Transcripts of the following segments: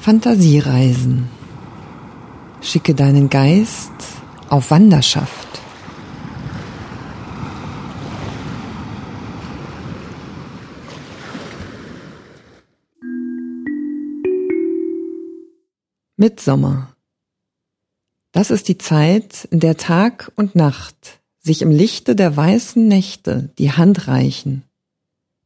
Fantasiereisen. Schicke deinen Geist auf Wanderschaft. Mitsommer. Das ist die Zeit, in der Tag und Nacht sich im Lichte der weißen Nächte die Hand reichen.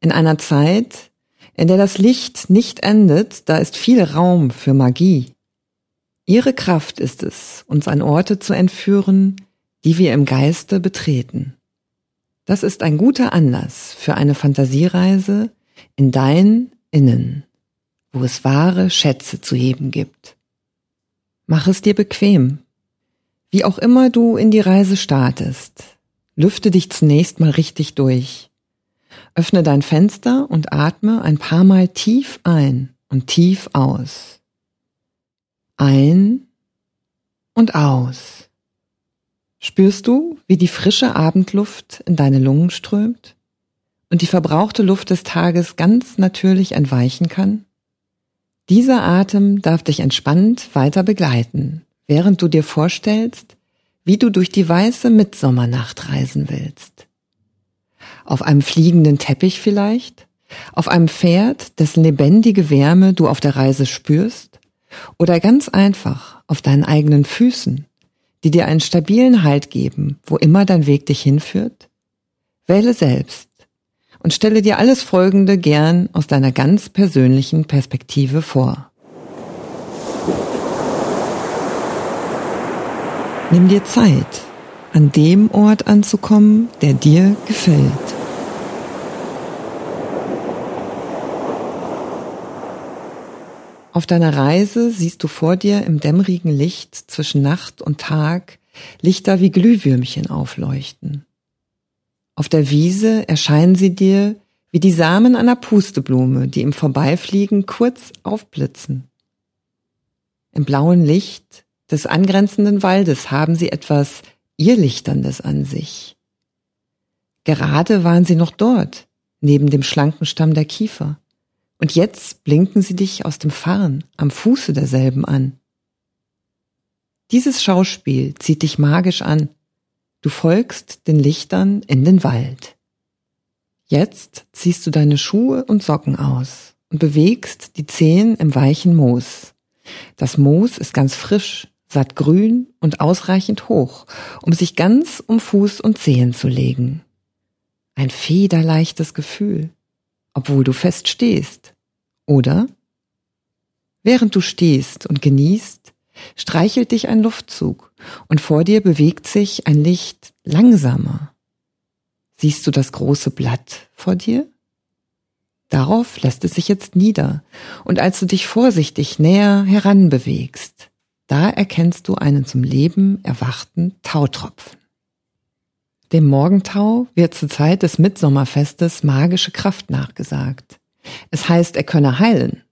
In einer Zeit, in der das Licht nicht endet, da ist viel Raum für Magie. Ihre Kraft ist es, uns an Orte zu entführen, die wir im Geiste betreten. Das ist ein guter Anlass für eine Fantasiereise in dein Innen, wo es wahre Schätze zu heben gibt. Mach es dir bequem. Wie auch immer du in die Reise startest, lüfte dich zunächst mal richtig durch. Öffne dein Fenster und atme ein paar Mal tief ein und tief aus. Ein und aus. Spürst du, wie die frische Abendluft in deine Lungen strömt und die verbrauchte Luft des Tages ganz natürlich entweichen kann? Dieser Atem darf dich entspannt weiter begleiten, während du dir vorstellst, wie du durch die weiße Mitsommernacht reisen willst. Auf einem fliegenden Teppich vielleicht? Auf einem Pferd, dessen lebendige Wärme du auf der Reise spürst? Oder ganz einfach auf deinen eigenen Füßen, die dir einen stabilen Halt geben, wo immer dein Weg dich hinführt? Wähle selbst und stelle dir alles Folgende gern aus deiner ganz persönlichen Perspektive vor. Nimm dir Zeit, an dem Ort anzukommen, der dir gefällt. Auf deiner Reise siehst du vor dir im dämmerigen Licht zwischen Nacht und Tag Lichter wie Glühwürmchen aufleuchten. Auf der Wiese erscheinen sie dir wie die Samen einer Pusteblume, die im Vorbeifliegen kurz aufblitzen. Im blauen Licht des angrenzenden Waldes haben sie etwas Irrlichterndes an sich. Gerade waren sie noch dort, neben dem schlanken Stamm der Kiefer. Und jetzt blinken sie dich aus dem Farn am Fuße derselben an. Dieses Schauspiel zieht dich magisch an, Du folgst den Lichtern in den Wald. Jetzt ziehst du deine Schuhe und Socken aus und bewegst die Zehen im weichen Moos. Das Moos ist ganz frisch, satt grün und ausreichend hoch, um sich ganz um Fuß und Zehen zu legen. Ein federleichtes Gefühl, obwohl du fest stehst. Oder? Während du stehst und genießt, streichelt dich ein Luftzug und vor dir bewegt sich ein Licht langsamer. Siehst du das große Blatt vor dir? Darauf lässt es sich jetzt nieder, und als du dich vorsichtig näher heranbewegst, da erkennst du einen zum Leben erwachten Tautropfen. Dem Morgentau wird zur Zeit des Mitsommerfestes magische Kraft nachgesagt. Es heißt, er könne heilen,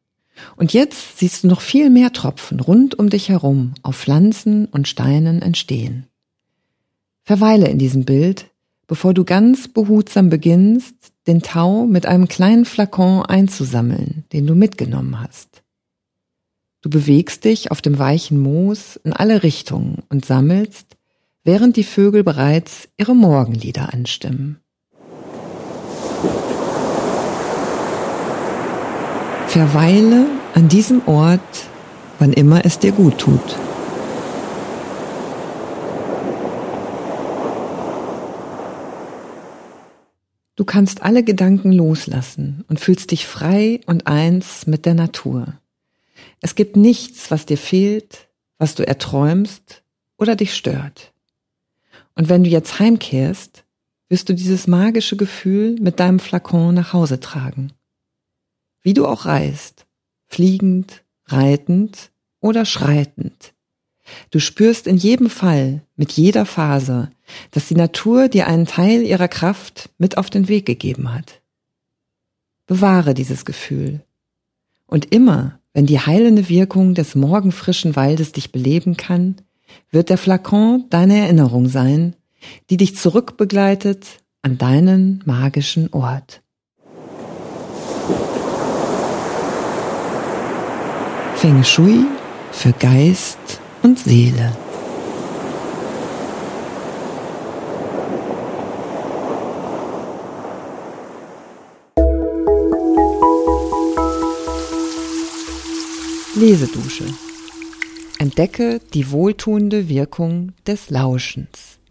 und jetzt siehst du noch viel mehr Tropfen rund um dich herum auf Pflanzen und Steinen entstehen. Verweile in diesem Bild, bevor du ganz behutsam beginnst, den Tau mit einem kleinen Flakon einzusammeln, den du mitgenommen hast. Du bewegst dich auf dem weichen Moos in alle Richtungen und sammelst, während die Vögel bereits ihre Morgenlieder anstimmen. Verweile an diesem Ort, wann immer es dir gut tut. Du kannst alle Gedanken loslassen und fühlst dich frei und eins mit der Natur. Es gibt nichts, was dir fehlt, was du erträumst oder dich stört. Und wenn du jetzt heimkehrst, wirst du dieses magische Gefühl mit deinem Flakon nach Hause tragen wie du auch reist, fliegend, reitend oder schreitend. Du spürst in jedem Fall, mit jeder Faser, dass die Natur dir einen Teil ihrer Kraft mit auf den Weg gegeben hat. Bewahre dieses Gefühl. Und immer, wenn die heilende Wirkung des morgenfrischen Waldes dich beleben kann, wird der Flakon deine Erinnerung sein, die dich zurückbegleitet an deinen magischen Ort. Feng Shui für Geist und Seele. Lesedusche. Entdecke die wohltuende Wirkung des Lauschens.